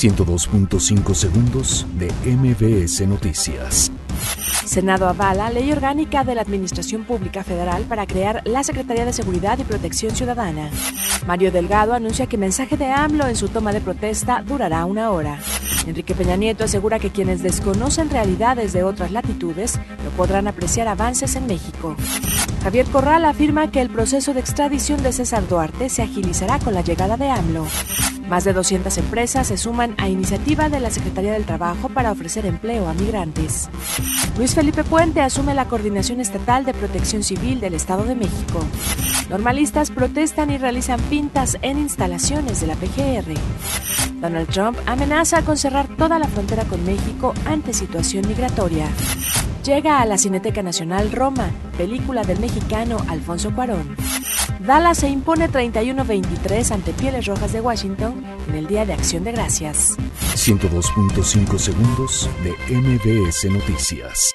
102.5 segundos de MBS Noticias. Senado avala ley orgánica de la Administración Pública Federal para crear la Secretaría de Seguridad y Protección Ciudadana. Mario Delgado anuncia que mensaje de AMLO en su toma de protesta durará una hora. Enrique Peña Nieto asegura que quienes desconocen realidades de otras latitudes no podrán apreciar avances en México. Javier Corral afirma que el proceso de extradición de César Duarte se agilizará con la llegada de AMLO. Más de 200 empresas se suman a iniciativa de la Secretaría del Trabajo para ofrecer empleo a migrantes. Luis Felipe Puente asume la coordinación estatal de protección civil del Estado de México. Normalistas protestan y realizan pintas en instalaciones de la PGR. Donald Trump amenaza con cerrar toda la frontera con México ante situación migratoria. Llega a la Cineteca Nacional Roma, película del mexicano Alfonso Cuarón. Dallas se impone 31-23 ante Pieles Rojas de Washington en el Día de Acción de Gracias. 102.5 segundos de MBS Noticias.